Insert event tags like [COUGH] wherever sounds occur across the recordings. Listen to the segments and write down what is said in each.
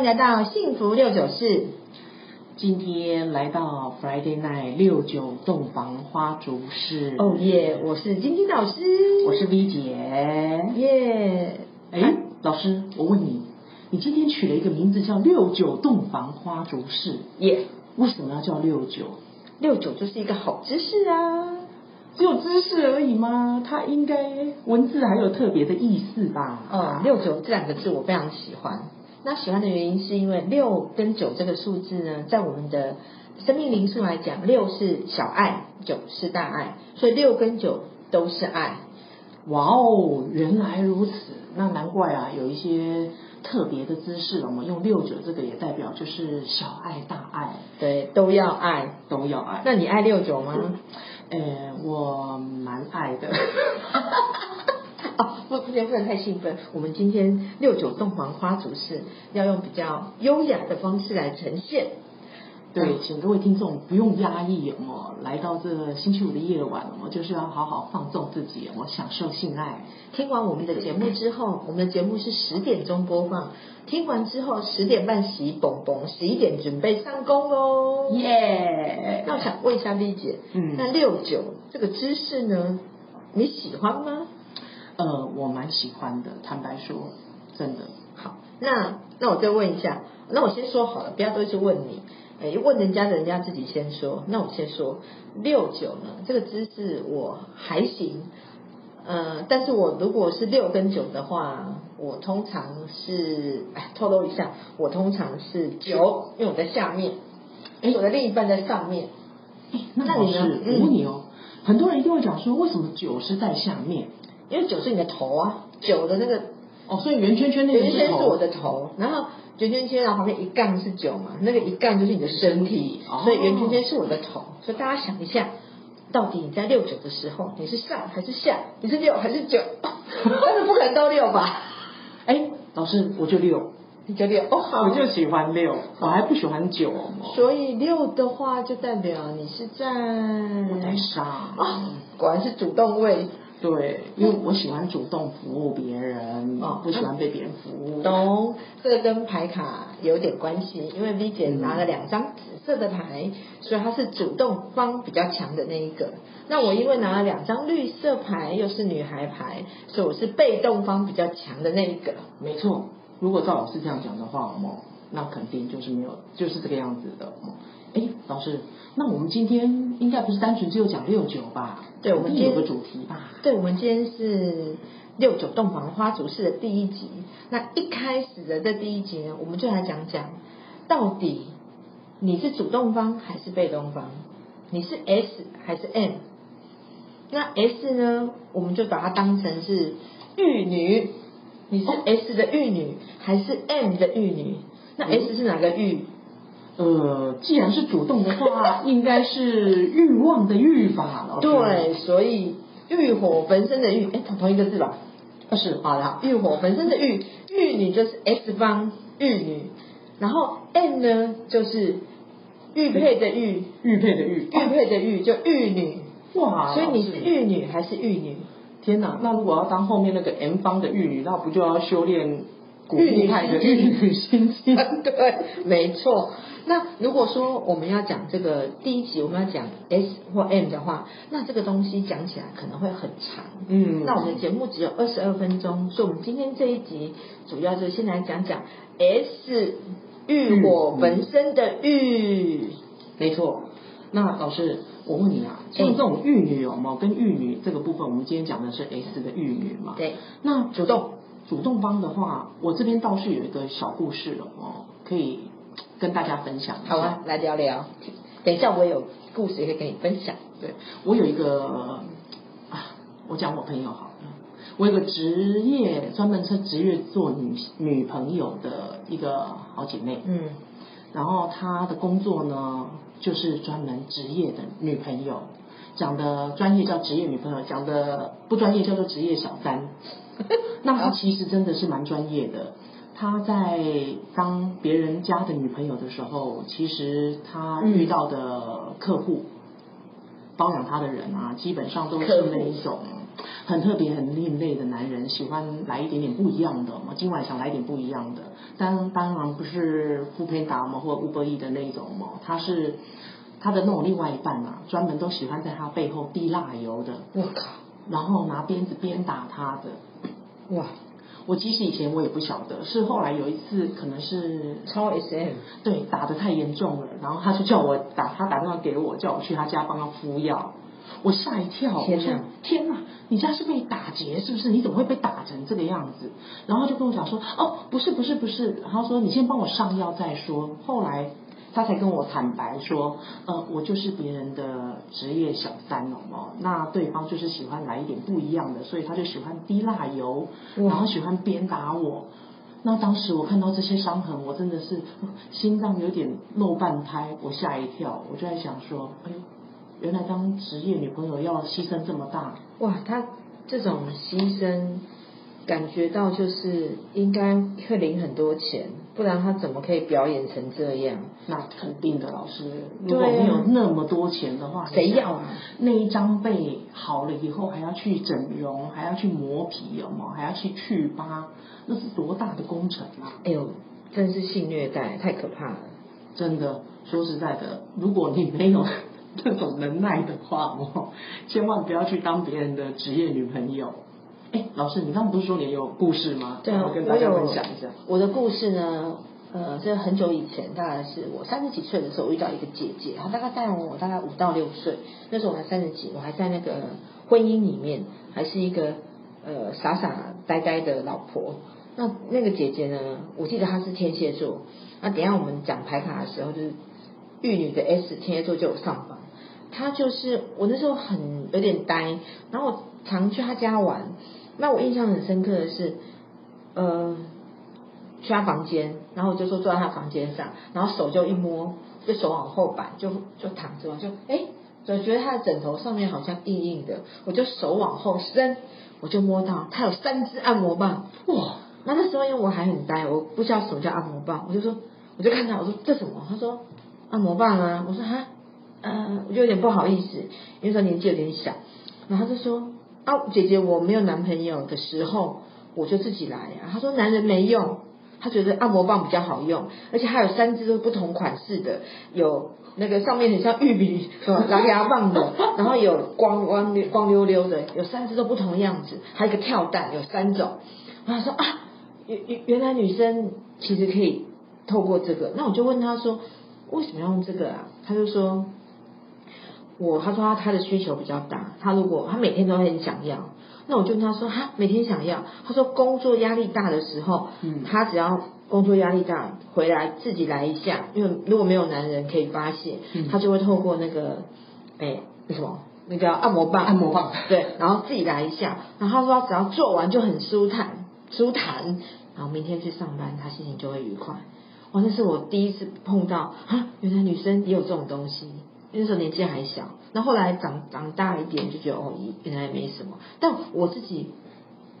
迎来到幸福六九四。今天来到 Friday Night 六九洞房花烛式。哦耶！我是晶晶老师，我是 V 姐。耶！哎，老师，我问你，你今天取了一个名字叫六九洞房花烛式。耶！为什么要叫六九？六九就是一个好姿势啊。只有知识而已吗？它应该文字还有特别的意思吧？嗯，六九这两个字我非常喜欢。那喜欢的原因是因为六跟九这个数字呢，在我们的生命灵数来讲，六是小爱，九是大爱，所以六跟九都是爱。哇哦，原来如此，那难怪啊，有一些特别的姿势，我们用六九这个也代表就是小爱大爱，对，都要爱，都要爱。那你爱六九吗？呃，我蛮爱的。哦，不，不能不能太兴奋。我们今天六九洞房花烛式要用比较优雅的方式来呈现。对，请各位听众不用压抑哦，来到这个星期五的夜晚，我就是要好好放纵自己，我享受性爱。听完我们的节目之后，我们的节目是十点钟播放，听完之后十点半洗蹦蹦，十一点准备上工喽。耶！那我想问一下 V 姐，嗯，那六九这个姿势呢，你喜欢吗？呃，我蛮喜欢的，坦白说，真的。好，那那我再问一下，那我先说好了，不要都是问你。哎，问人家的人家自己先说。那我先说六九呢，这个姿势我还行。呃，但是我如果是六跟九的话，我通常是哎，透露一下，我通常是九，因为我在下面，哎，我的另一半在上面。哎，那你呢？我问你哦，很多人一定会讲说，为什么九是在下面？因为九是你的头啊，九的那个哦，所以圆圈圈那个圆圈是我的头，然后。圆圈圈，然后旁边一杠是九嘛，那个一杠就是你的身体，哦、所以圆圈圈是我的头。所以大家想一下，到底你在六九的时候，你是上还是下？你是六还是九？[LAUGHS] 但是不可能都六吧？哎，老师，我就六，你就六哦，好，我就喜欢六，我还不喜欢九。所以六的话，就代表你是在我在上啊，果然是主动位。对，因为我喜欢主动服务别人，哦，不喜欢被别人服务。懂，这个跟牌卡有点关系，因为 V 姐拿了两张紫色的牌，嗯、所以她是主动方比较强的那一个。那我因为拿了两张绿色牌，又是女孩牌，所以我是被动方比较强的那一个。没错，如果赵老师这样讲的话，哦，那肯定就是没有，就是这个样子的。哎，老师，那我们今天应该不是单纯只有讲六九吧？对，我们今天有个主题吧？对，我们今天是六九洞房花烛式的第一集。那一开始的这第一集呢，我们就来讲讲，到底你是主动方还是被动方？你是 S 还是 M？那 S 呢，我们就把它当成是玉女。你是 S 的玉女还是 M 的玉女？那 S 是哪个玉？呃，既然是主动的话，[LAUGHS] 应该是欲望的欲吧？对，所以欲火焚身的欲，哎，同同一个字吧？是，好的，欲火焚身的欲，玉女就是 S 方玉女，然后 M 呢就是玉佩的玉，玉佩的玉，玉佩的玉就玉女。哇，所以你是玉女还是玉女？天哪，那如果要当后面那个 M 方的玉女，那不就要修炼玉女派的玉女心经？[LAUGHS] 对，没错。那如果说我们要讲这个第一集，我们要讲 S 或 M 的话，那这个东西讲起来可能会很长。嗯，那我们的节目只有二十二分钟，所以我们今天这一集主要就先来讲讲 S 欲火焚身的欲。没错。那老师，我问你啊，像这种玉女有没有跟玉女这个部分，我们今天讲的是 S 的玉女嘛？对。那主动主动方的话，我这边倒是有一个小故事哦，可以。跟大家分享一下。好啊，来聊聊。等一下，我有故事也可以跟你分享。对，我有一个啊，我讲我朋友好了。我有个职业专门是职业做女女朋友的一个好姐妹。嗯。然后她的工作呢，就是专门职业的女朋友，讲的专业叫职业女朋友，讲的不专业叫做职业小三。[LAUGHS] 那他其实真的是蛮专业的。他在当别人家的女朋友的时候，其实他遇到的客户包养他的人啊，基本上都是那一种很特别、很另类的男人，喜欢来一点点不一样的嘛。今晚想来一点不一样的，当当然不是 foodpanda 嘛，或者 Uber Eats 的那种嘛，他是他的那种另外一半嘛，专门都喜欢在他背后滴蜡油的。我靠！然后拿鞭子鞭打他的。哇！我其实以前我也不晓得，是后来有一次可能是超 SM，对，打得太严重了，然后他就叫我打，他打电话给我，叫我去他家帮他敷药。我吓一跳，天哪，我说天哪，你家是被打劫是不是？你怎么会被打成这个样子？然后就跟我讲说，哦，不是不是不是，然后说你先帮我上药再说。后来他才跟我坦白说，呃，我就是别人的职业小三哦，那对方就是喜欢来一点不一样的，所以他就喜欢滴蜡油，然后喜欢鞭打我。那当时我看到这些伤痕，我真的是心脏有点漏半拍，我吓一跳，我就在想说，哎呦。原来当职业女朋友要牺牲这么大哇！他这种牺牲，感觉到就是应该会领很多钱，不然他怎么可以表演成这样？那肯定的，老师，如果没有那么多钱的话，谁要啊？那一张背好了以后还要去整容，还要去磨皮，有吗？还要去去疤，那是多大的工程啊！哎呦，真是性虐待，太可怕了！真的，说实在的，如果你没有。[LAUGHS] 这种能耐的话哦，千万不要去当别人的职业女朋友。哎，老师，你刚刚不是说你有故事吗？对啊，我跟大家分享一下。我的故事呢，呃，这很久以前，大概是我三十几岁的时候，我遇到一个姐姐，她大概带我大概五到六岁，那时候我才三十几，我还在那个婚姻里面，还是一个呃傻傻呆呆的老婆。那那个姐姐呢，我记得她是天蝎座。那等一下我们讲牌卡的时候，就是玉女的 S 天蝎座就有上榜。她就是我那时候很有点呆，然后我常去她家玩。那我印象很深刻的是，呃，去他房间，然后我就说坐在他房间上，然后手就一摸，就手往后摆，就就躺着嘛，就哎，总觉得他的枕头上面好像硬硬的，我就手往后伸，我就摸到他有三支按摩棒，哇！那那时候因为我还很呆，我不知道什么叫按摩棒，我就说，我就看他，我说这什么？他说按摩棒啊，我说哈。呃，我就有点不好意思，因为说年纪有点小，然后他就说啊，姐姐我没有男朋友的时候，我就自己来、啊。他说男人没用，他觉得按摩棒比较好用，而且还有三支都不同款式的，有那个上面很像玉米是吧，狼牙棒的，然后有光光光溜溜的，有三支都不同样子，还有一个跳蛋，有三种。然后他说啊，原原原来女生其实可以透过这个，那我就问他说为什么要用这个啊？他就说。我他说他他的需求比较大，他如果他每天都很想要，那我就跟他说哈，每天想要。他说工作压力大的时候，嗯，他只要工作压力大回来自己来一下，因为如果没有男人可以发泄，嗯，他就会透过那个哎那什么那个按摩棒，按摩棒对，然后自己来一下，然后他说他只要做完就很舒坦舒坦，然后明天去上班他心情就会愉快。哇，那是我第一次碰到啊，原来女生也有这种东西。那时候年纪还小，那后来长长大一点就觉得哦，原来也没什么。但我自己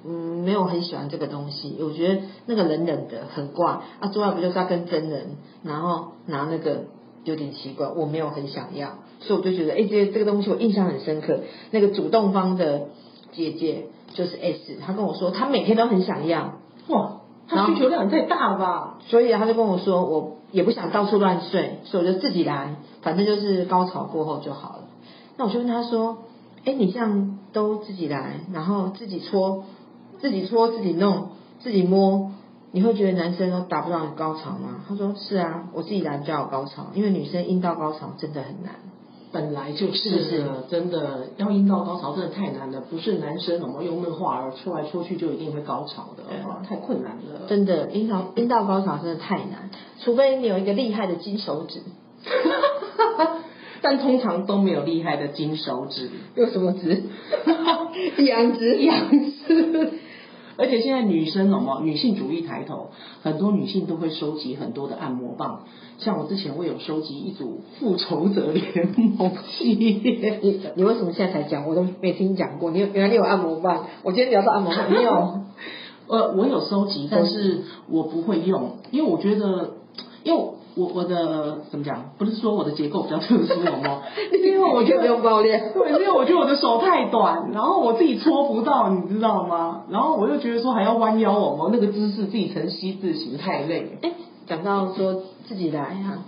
嗯没有很喜欢这个东西，我觉得那个冷冷的很怪啊，做爱不就是要跟真人，然后拿那个有点奇怪，我没有很想要，所以我就觉得哎，这这个东西我印象很深刻。那个主动方的姐姐就是 S，她跟我说她每天都很想要，哇，他需求量太大了吧？所以他就跟我说我也不想到处乱睡，所以我就自己来。反正就是高潮过后就好了。那我就问他说：“哎，你这样都自己来，然后自己搓、自己搓、自己弄、自己摸，你会觉得男生都达不到高潮吗？”他说：“是啊，我自己来比较有高潮，因为女生阴道高潮真的很难，本来就是，真的要阴道高潮真的太难了，不是男生怎么用那话儿戳来戳去就一定会高潮的，太困难了。真的阴道阴道高潮真的太难，除非你有一个厉害的金手指。[LAUGHS] ”但通常都没有厉害的金手指，有什么指？[LAUGHS] 两指，两指。而且现在女生什么女性主义抬头，很多女性都会收集很多的按摩棒。像我之前我有收集一组复仇者联盟系列。你 [LAUGHS] 你为什么现在才讲？我都没听讲过。你原来你有按摩棒？我今天聊到按摩棒，你有？呃，我有收集，但是我不会用，因为我觉得，因为。我我的怎么讲？不是说我的结构比较特殊，好吗？[LAUGHS] 因为我觉得不用抱怨，对，因为我觉得我的手太短，然后我自己搓不到，你知道吗？然后我又觉得说还要弯腰，我们那个姿势自己成 C 字形太累。哎，讲到说自己来哈，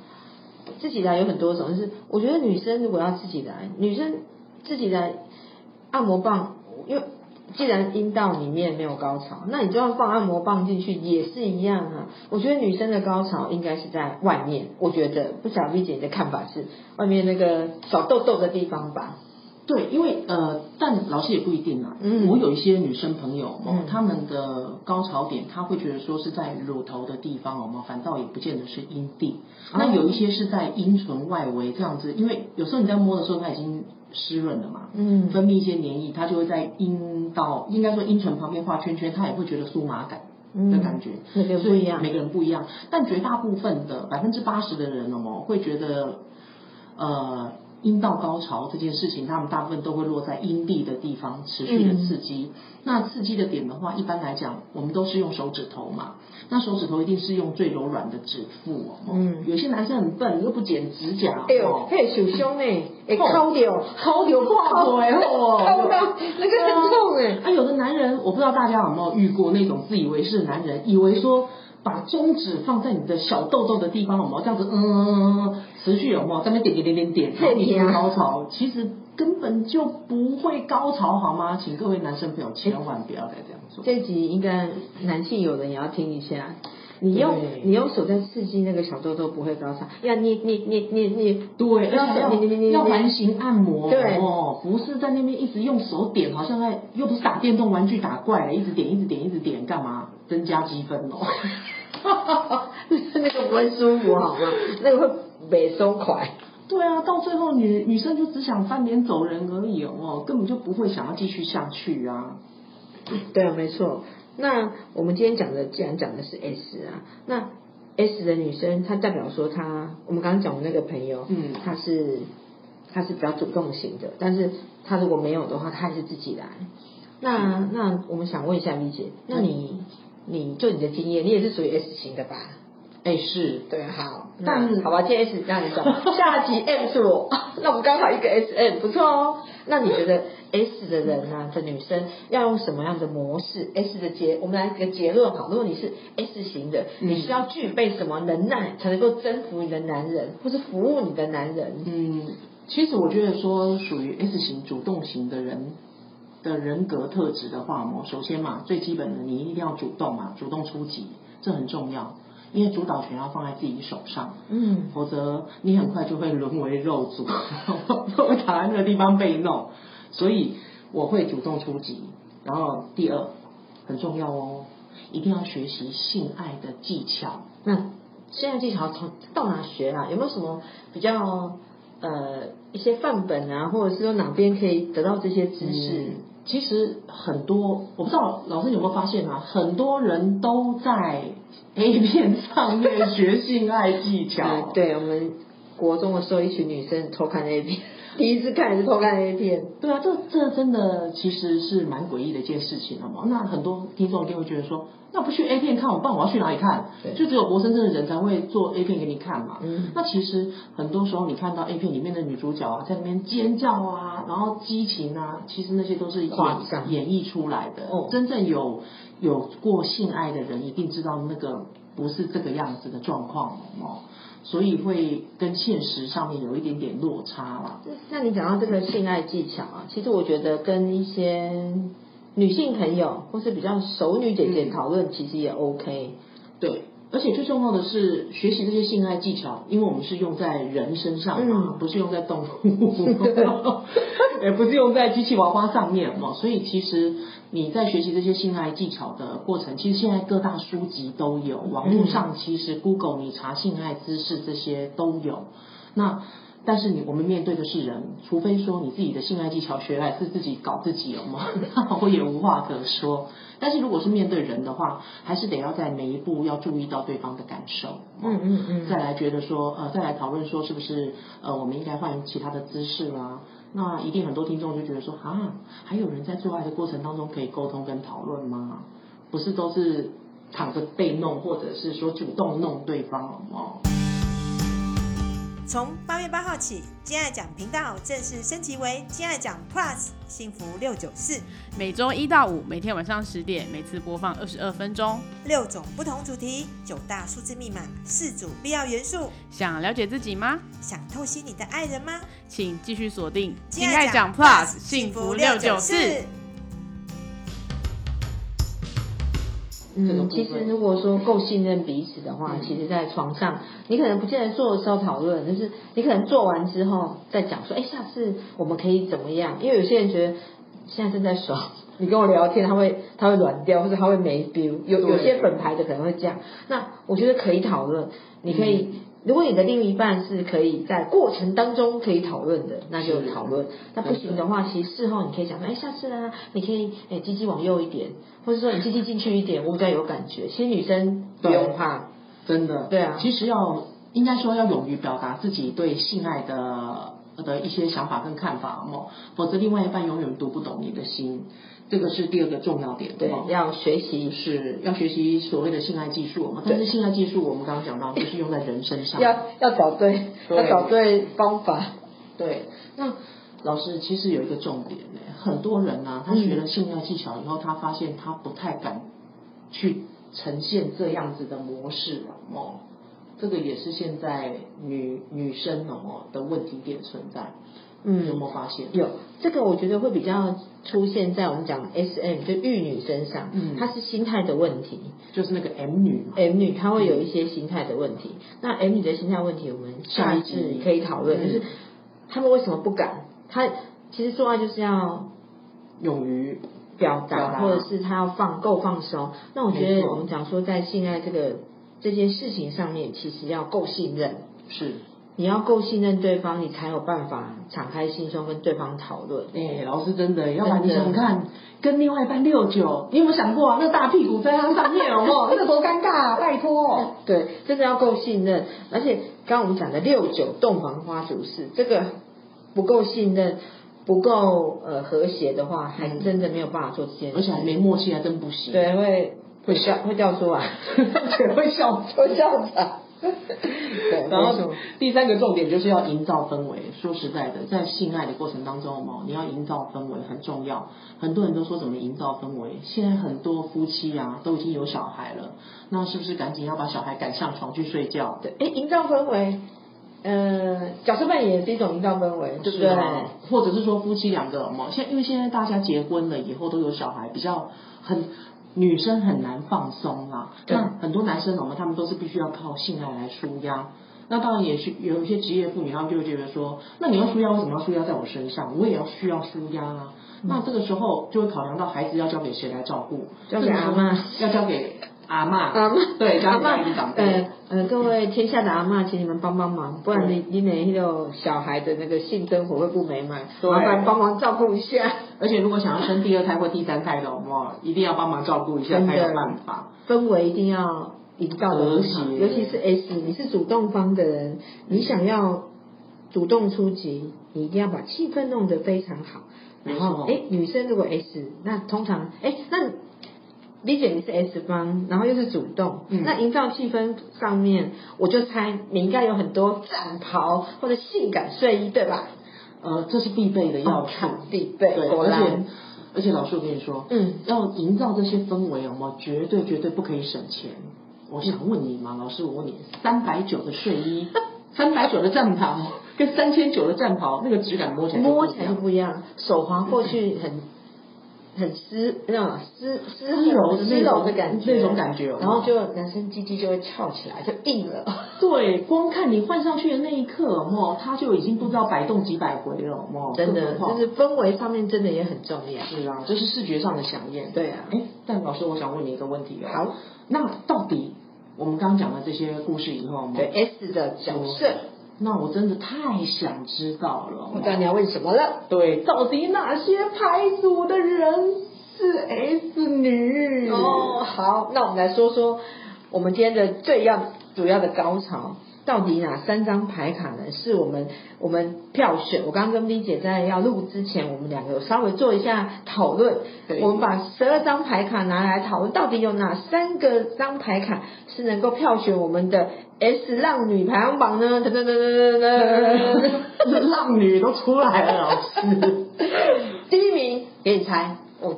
自己来有很多种，就是我觉得女生如果要自己来，女生自己来按摩棒，因为。既然阴道里面没有高潮，那你就要放按摩棒进去也是一样啊。我觉得女生的高潮应该是在外面，我觉得不晓得 V 姐的看法是外面那个小痘痘的地方吧？对，因为呃，但老师也不一定啊。嗯，我有一些女生朋友，嗯，她们的高潮点，她会觉得说是在乳头的地方，哦嘛，反倒也不见得是阴蒂。哦，那有一些是在阴唇外围这样子，因为有时候你在摸的时候，它已经。湿润了嘛，嗯，分泌一些黏液，它就会在阴道，应该说阴唇旁边画圈圈，它也会觉得酥麻感的感觉，每个人不一样，每个人不一样，但绝大部分的百分之八十的人哦，会觉得，呃。阴道高潮这件事情，他们大部分都会落在阴蒂的地方持续的刺激。嗯、那刺激的点的话，一般来讲，我们都是用手指头嘛。那手指头一定是用最柔软的指腹哦。嗯。有些男生很笨，又不剪指甲。哎呦，嘿，受伤呢，会抠掉，抠掉破腿哦。抠到 [LAUGHS] 那个很痛哎。啊，有的男人，我不知道大家有没有遇过那种自以为是的男人，以为说。把中指放在你的小痘痘的地方，有没有这样子？嗯，持续有没有在那边点点点点点，然后你就高潮？其实根本就不会高潮，好吗？请各位男生朋友千万不要再这样做。这集应该男性友人也要听一下。你用你用手在刺激那个小痘痘不会高潮，要捏捏捏捏捏，对，要要要环形按摩，对哦，不是在那边一直用手点，好像在又不是打电动玩具打怪，一直点一直点一直点干嘛？增加积分哦，[LAUGHS] 那个不会舒服好吗？那个会没松快。对啊，到最后女女生就只想翻脸走人而已哦，根本就不会想要继续下去啊。对啊，没错。那我们今天讲的，既然讲的是 S 啊，那 S 的女生，她代表说她，我们刚刚讲的那个朋友，嗯，她是她是比较主动型的，但是她如果没有的话，她还是自己来。那那我们想问一下 V 姐，那你你就你的经验，你也是属于 S 型的吧？哎，是对，好，那好吧，今天 S 让你走，[LAUGHS] 下集 M 是我，[LAUGHS] 那我们刚好一个 S M，不错哦。那你觉得？S 的人呢、啊，这女生要用什么样的模式？S 的结，我们来个结论好。如果你是 S 型的，你需要具备什么能耐才能够征服你的男人，或是服务你的男人？嗯，其实我觉得说属于 S 型主动型的人的人格特质的话我，首先嘛，最基本的你一定要主动嘛，主动出击，这很重要，因为主导权要放在自己手上，嗯，否则你很快就会沦为肉组，会躺在那个地方被弄。所以我会主动出击，然后第二很重要哦，一定要学习性爱的技巧。那性爱技巧从到哪学啊？有没有什么比较呃一些范本啊，或者是说哪边可以得到这些知识？嗯，其实很多，我不知道老师有没有发现啊，很多人都在 A [LAUGHS] 片上面学性爱技巧。嗯，对，我们国中的时候，一群女生偷看 A 片。第一次看也是偷看 A 片？对啊，这这真的其实是蛮诡异的一件事情，好吗？那很多听众一定会觉得说，那不去 A 片看，我不然我要去哪里看？对就只有活生生的人才会做 A 片给你看嘛。嗯。那其实很多时候你看到 A 片里面的女主角啊，在那边尖叫啊，然后激情啊，其实那些都是演演绎出来的。哦。真正有有过性爱的人，一定知道那个不是这个样子的状况哦。所以会跟现实上面有一点点落差了。那你讲到这个性爱技巧啊，其实我觉得跟一些女性朋友或是比较熟女姐姐讨论，其实也 OK。对，而且最重要的是学习这些性爱技巧，因为我们是用在人身上嘛，嗯、不是用在动物，[LAUGHS] 也不是用在机器娃娃上面嘛，所以其实。你在学习这些性爱技巧的过程，其实现在各大书籍都有，网络上其实 Google 你查性爱知识这些都有。那但是你我们面对的是人，除非说你自己的性爱技巧学来是自己搞自己了吗？那我 [LAUGHS] 也无话可说。但是如果是面对人的话，还是得要在每一步要注意到对方的感受。嗯嗯嗯。再来觉得说呃，再来讨论说是不是呃，我们应该换其他的姿势啦。那一定很多听众就觉得说啊，还有人在做爱的过程当中可以沟通跟讨论吗？不是都是躺着被弄，或者是说主动弄对方哦。从八月八号起，金爱奖频道正式升级为金爱奖 Plus 幸福六九四，每周一到五，每天晚上十点，每次播放二十二分钟，六种不同主题，九大数字密码，四组必要元素。想了解自己吗？想透析你的爱人吗？请继续锁定金爱奖 Plus 幸福六九四。嗯，其实如果说够信任彼此的话，嗯、其实，在床上，你可能不见得做的时候讨论，就是你可能做完之后再讲说，哎，下次我们可以怎么样？因为有些人觉得现在正在爽，你跟我聊天，他会他会软掉，或者他会没 feel。有有些粉牌的可能会这样，那我觉得可以讨论，你可以。嗯如果你的另一半是可以在过程当中可以讨论的，那就讨论。那不行的话，其实事后你可以讲说，哎，下次啊，你可以哎，鸡鸡往右一点，或者说你鸡鸡进去一点，我比较有感觉。其实女生不用怕，真的。对啊。其实要应该说要勇于表达自己对性爱的的一些想法跟看法哦，否则另外一半永远读不懂你的心。这个是第二个重要点，对，要学习是要学习所谓的性爱技术嘛。但是性爱技术我们刚刚讲到，就是用在人身上，要要找对，要找对方法。对，那老师其实有一个重点呢，很多人呢，他学了性爱技巧以后，他发现他不太敢去呈现这样子的模式了哦。这个也是现在女女生哦的问题点存在。嗯，有没有发现？有这个，我觉得会比较出现在我们讲 SM 就玉女身上。嗯，她是心态的问题，就是那个 M 女，M 女她会有一些心态的问题。嗯、那 M 女的心态问题，我们下一次可以讨论，就是他们为什么不敢？他其实做爱就是要勇于表达，或者是他要放够放松。那我觉得我们讲说，在性爱这个这件事情上面，其实要够信任。是。你要够信任对方，你才有办法敞开心胸跟对方讨论。哎、欸，老师真的，要不然你想看跟另外一半六九，你有没有想过啊？那大屁股在他上面，有没有？那个多尴尬啊！拜托。[LAUGHS] 对，真的要够信任。而且刚刚我们讲的六九洞房花烛事，这个不够信任、不够呃和谐的话，还真的没有办法做这件事。而且还没默契，还真不行。对，会会笑，会掉出来，[LAUGHS] 会笑，会笑场。对，[LAUGHS] 然后第三个重点就是要营造氛围。说实在的，在性爱的过程当中哦，你要营造氛围很重要。很多人都说怎么营造氛围？现在很多夫妻啊都已经有小孩了，那是不是赶紧要把小孩赶上床去睡觉？对，哎，营造氛围，呃，角色扮演也是一种营造氛围，对不对？或者是说夫妻两个嘛，现因为现在大家结婚了以后都有小孩，比较很。女生很难放松啊，那很多男生我们他们都是必须要靠性爱来舒压。那当然也是有一些职业妇女，她们就会觉得说，那你要舒压，为什么要舒压在我身上？我也要需要舒压啊。那这个时候就会考量到孩子要交给谁来照顾，交给阿妈，要交给。阿妈，阿妈，对，阿妈，呃呃，各位天下的阿妈，请你们帮帮忙，不然你你那个小孩的那个性生活会不美满，麻烦帮忙照顾一下。而且如果想要生第二胎或第三胎的，话，一定要帮忙照顾一下才有办法。氛围一定要营造的很好，尤其是 S，你是主动方的人，你想要主动出击，你一定要把气氛弄得非常好。然后，哎，女生如果 S，那通常，哎，那。理解你是 S 方，然后又是主动，嗯、那营造气氛上面，我就猜你应该有很多战袍或者性感睡衣，对吧？呃，这是必备的要素，必备。对，而且而且老师我跟你说，嗯，要营造这些氛围，我们绝对绝对不可以省钱。我想问你嘛，老师，我问你，三百九的睡衣，三百九的战袍，跟三千九的战袍，那个质感摸起来摸起来就不一样，手滑过去很。很湿，那种湿湿柔湿柔的感觉，那种感觉，然后就男生鸡鸡就会翘起来，就硬了。[LAUGHS] 对，光看你换上去的那一刻，哦，他就已经不知道摆动几百回了，哦，真的，就是氛围上面真的也很重要。是啊，这是视觉上的响应。对啊，哎，但老师，我想问你一个问题哦。好，那到底我们刚刚讲了这些故事以后，对 S 的角色。那我真的太想知道了，我知道你要问什么了。对，到底哪些牌组的人是 S 女？哦，好，那我们来说说我们今天的最要主要的高潮。到底哪三张牌卡呢？是我们我们票选。我刚刚跟 V 姐在要录之前，我们两个有稍微做一下讨论。我们把十二张牌卡拿来讨论，到底有哪三个张牌卡是能够票选我们的 S 浪女排行榜呢？噔噔噔噔噔噔，浪女都出来了，老师。第一名给你猜，哦，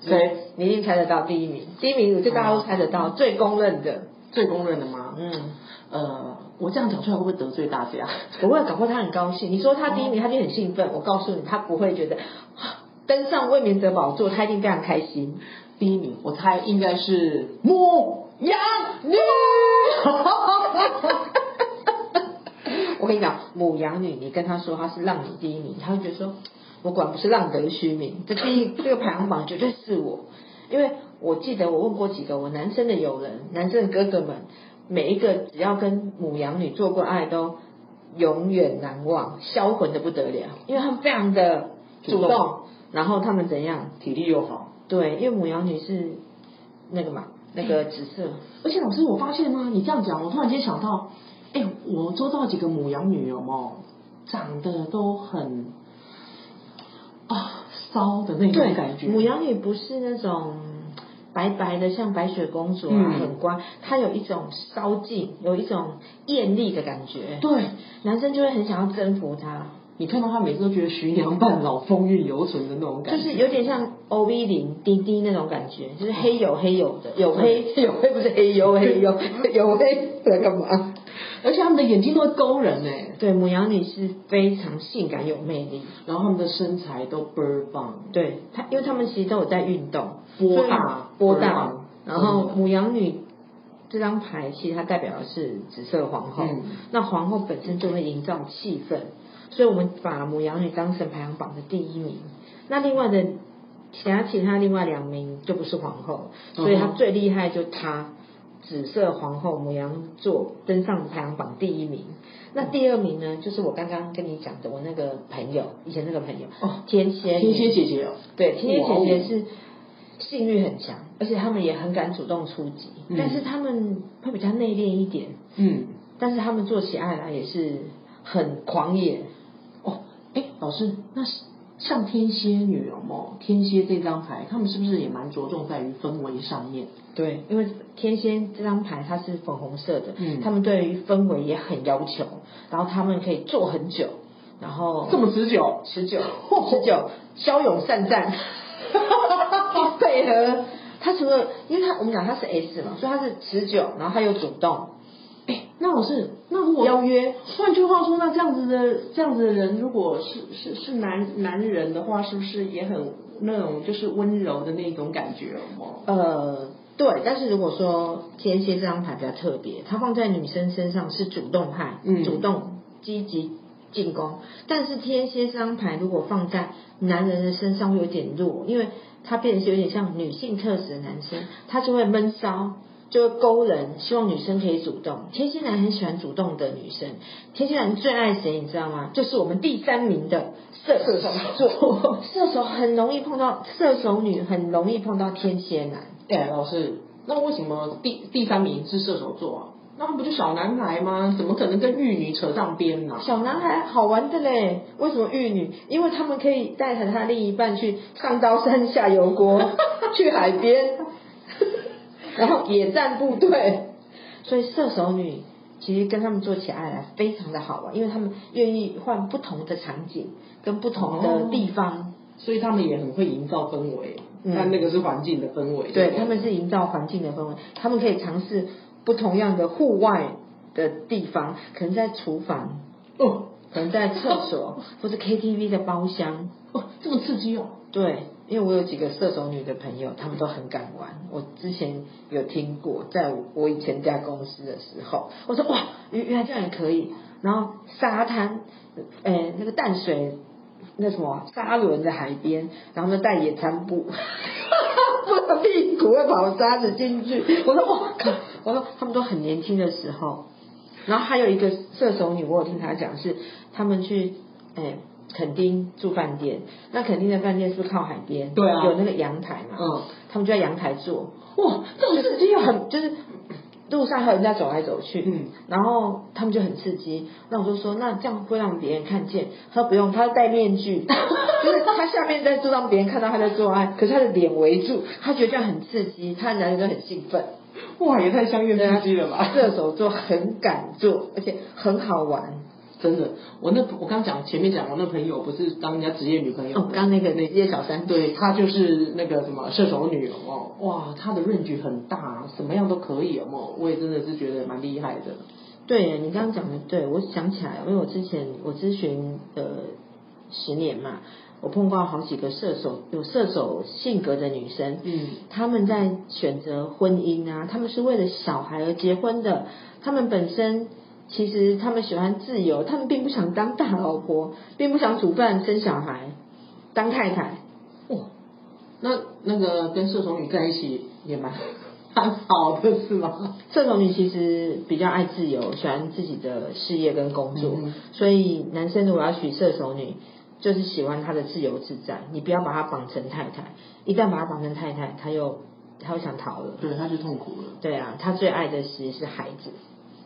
谁？你一定猜得到第一名。第一名，我这大家都猜得到，最公认的，最公认的吗？嗯。呃，我这样讲出来会不会得罪大家？不会，搞不好他很高兴。你说他第一名，他就很兴奋。我告诉你，他不会觉得 [GASPS] 登上卫冕者宝座，他一定非常开心。第一名，我猜应该是牡羊女。[LAUGHS] 我跟你讲，母羊女，你跟她说她是浪女第一名，她会觉得说，我管不是浪得虚名，这第一这个排行榜绝对是我。因为我记得我问过几个我男生的友人，男生的哥哥们。每一个只要跟母羊女做过爱，都永远难忘，销魂的不得了，因为他们非常的主动，主动然后他们怎样，体力又好。对，因为母羊女是那个嘛，那个紫色。而且老师，我发现吗？你这样讲，我突然间想到，哎，我周到几个母羊女有没有长得都很啊骚的那种感觉？母羊女不是那种。白白的像白雪公主啊，很乖。她有一种骚劲，有一种艳丽的感觉。对，男生就会很想要征服她。你看到她每次都觉得徐娘半老，风韵犹存的那种感觉。就是有点像 O V 零滴滴那种感觉，就是黑黝黑黝的，有黑有黑不是黑黝黑黝，[LAUGHS] 黝黑在干嘛？[LAUGHS] 而且他们的眼睛都会勾人哎。对，母羊女是非常性感有魅力，然后他们的身材都倍儿棒。对，她因为他们其实都有在运动。波大波大，然后母羊女这张牌其实它代表的是紫色皇后，嗯、那皇后本身就会营造气氛，所以我们把母羊女当成排行榜的第一名。那另外的其他其他另外两名就不是皇后，所以她最厉害就她紫色皇后母羊座登上排行榜第一名。那第二名呢，就是我刚刚跟你讲的我那个朋友，以前那个朋友哦，天蝎天蝎姐姐哦，对，天蝎姐姐是。性欲很强，而且他们也很敢主动出击，嗯、但是他们会比较内敛一点。嗯，但是他们做起爱来也是很狂野。哦，哎，老师，那像天蝎女有没有？天蝎这张牌，他们是不是也蛮着重在于氛围上面？对，因为天蝎这张牌它是粉红色的，嗯，他们对于氛围也很要求，然后他们可以做很久，然后这么持久，持久，[LAUGHS] 持久，骁勇善战。[LAUGHS] 配合他，除了因为他我们讲他是 S 嘛，所以他是持久，然后他又主动。哎，那我是那如果邀约，换句话说，那这样子的这样子的人，如果是是是男男人的话，是不是也很那种就是温柔的那种感觉哦？呃，对。但是如果说天蝎这张牌比较特别，它放在女生身上是主动派，嗯，主动积极进攻。但是天蝎这张牌如果放在男人的身上会有点弱，因为。他变得是有点像女性特质的男生，他就会闷骚，就会勾人，希望女生可以主动。天蝎男很喜欢主动的女生，天蝎男最爱谁？你知道吗？就是我们第三名的射手座。[LAUGHS] 射手很容易碰到射手女，很容易碰到天蝎男。哎，老师，那为什么第第三名是射手座啊？那不就小男孩吗？怎么可能跟玉女扯上边呢？小男孩好玩的嘞，为什么玉女？因为他们可以带着他另一半去上刀山下油锅，[LAUGHS] 去海边，然后野战部队。所以射手女其实跟他们做起爱来非常的好玩，因为他们愿意换不同的场景跟不同的地方，哦、所以他们也很会营造氛围。但那个是环境的氛围。对，他们是营造环境的氛围，他们可以尝试。不同样的户外的地方，可能在厨房，哦，可能在厕所，[LAUGHS] 或是 KTV 的包厢，哦，这么刺激哦。对，因为我有几个射手女的朋友，他们都很敢玩。我之前有听过，在我以前家公司的时候，我说哇，原原来这样也可以。然后沙滩，诶，那个淡水，那什么沙轮的海边，然后呢带野餐布。[LAUGHS] 屁股会跑沙子进去，我说哇靠！我说他们都很年轻的时候，然后还有一个射手女，我有听她讲是他们去哎垦丁住饭店，那垦丁的饭店是不是靠海边？对啊，有那个阳台嘛，嗯，他们就在阳台坐，哇，这种事情很就是路上还有人在走来走去，嗯，然后他们就很刺激。那我就说，那这样会让别人看见？他说不用，他戴面具，[LAUGHS] 就是他下面在做，让别人看到他在做爱，可是他的脸围住，他觉得这样很刺激，他的男人都很兴奋。哇，也太香艳刺激了吧！射手座很敢做，而且很好玩。真的，我那我刚讲前面讲，我那朋友不是当人家职业女朋友，哦，刚那个职业小三，对，她就是那个什么射手女哦，哇，她的 range 很大，什么样都可以哦，我也真的是觉得蛮厉害的。对，你刚刚讲的对，我想起来，因为我之前我咨询呃十年嘛，我碰过好几个射手有射手性格的女生，嗯，他们在选择婚姻啊，他们是为了小孩而结婚的，他们本身。其实他们喜欢自由，他们并不想当大老婆，[LAUGHS] 并不想煮饭、生小孩、当太太。哦，那那个跟射手女在一起也蛮 [LAUGHS] 蛮好的，是吗？射手女其实比较爱自由，喜欢自己的事业跟工作，嗯、所以男生如果要娶射手女，就是喜欢她的自由自在。你不要把她绑成太太，一旦把她绑成太太，她又她又想逃了，对，她就痛苦了。对啊，她最爱的其实是孩子。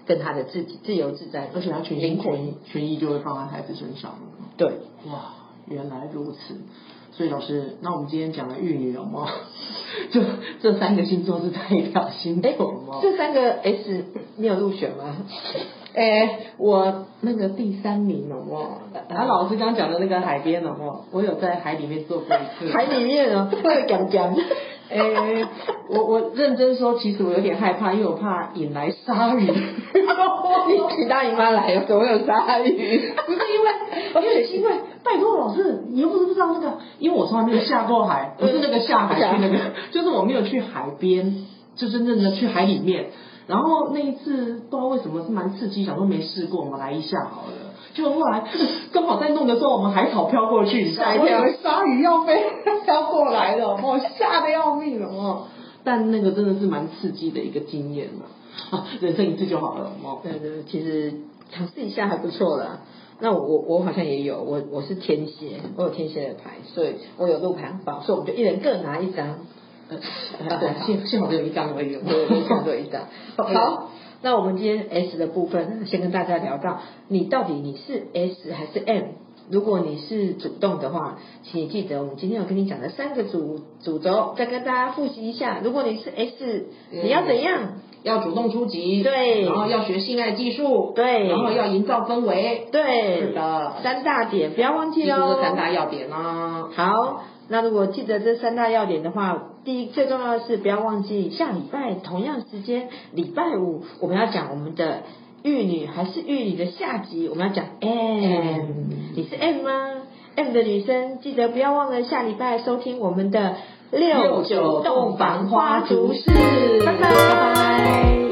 跟他的自己自由自在，而且他全心全全意就会放在孩子身上。对，哇，原来如此。所以老师，那我们今天讲的玉女有吗？[LAUGHS] 就这三个星座是代表星座吗？这三个 S 你有入选吗？[LAUGHS] 哎，我那个第三名有吗？啊，老师刚刚讲的那个海边有吗？我有在海里面做过一次。海里面哦，会讲讲。哎、欸，我我认真说，其实我有点害怕，因为我怕引来鲨鱼。[LAUGHS] 你请大姨妈来了，怎么有鲨鱼？不是因为，因为是因为，拜托老师，你又不是不知道那个，因为我从来没有下过海，不是那个下海去那个，就是我没有去海边，就真正的去海里面。然后那一次不知道为什么是蛮刺激，想说没试过，我们来一下好了。就后来刚好在弄的时候，我们海草飘过去，吓一跳，鲨鱼要飞飘过来了，我吓得要命了哦。但那个真的是蛮刺激的一个经验嘛，啊，人生一次就好了哦。对对，其实尝试一下还不错啦。那我我我好像也有，我我是天蝎，我有天蝎的牌，所以我有路排行榜，所以我们就一人各拿一张。对，幸幸好只有一张而已，对，幸好只有一张。[LAUGHS] 好。那我们今天 S 的部分，先跟大家聊到，你到底你是 S 还是 M？如果你是主动的话，请你记得我们今天有跟你讲的三个主主轴，再跟大家复习一下。如果你是 S，你要怎样？要主动出击，对，然后要学性爱技术，对，然后要营造氛围，对，是的，三大点不要忘记哦。三大要点哦。好。那如果记得这三大要点的话，第一最重要的是不要忘记下礼拜同样时间，礼拜五我们要讲我们的玉女还是玉女的下集，我们要讲 M，你是 M 吗？M 的女生记得不要忘了下礼拜收听我们的六九洞房花烛式，拜拜。拜拜。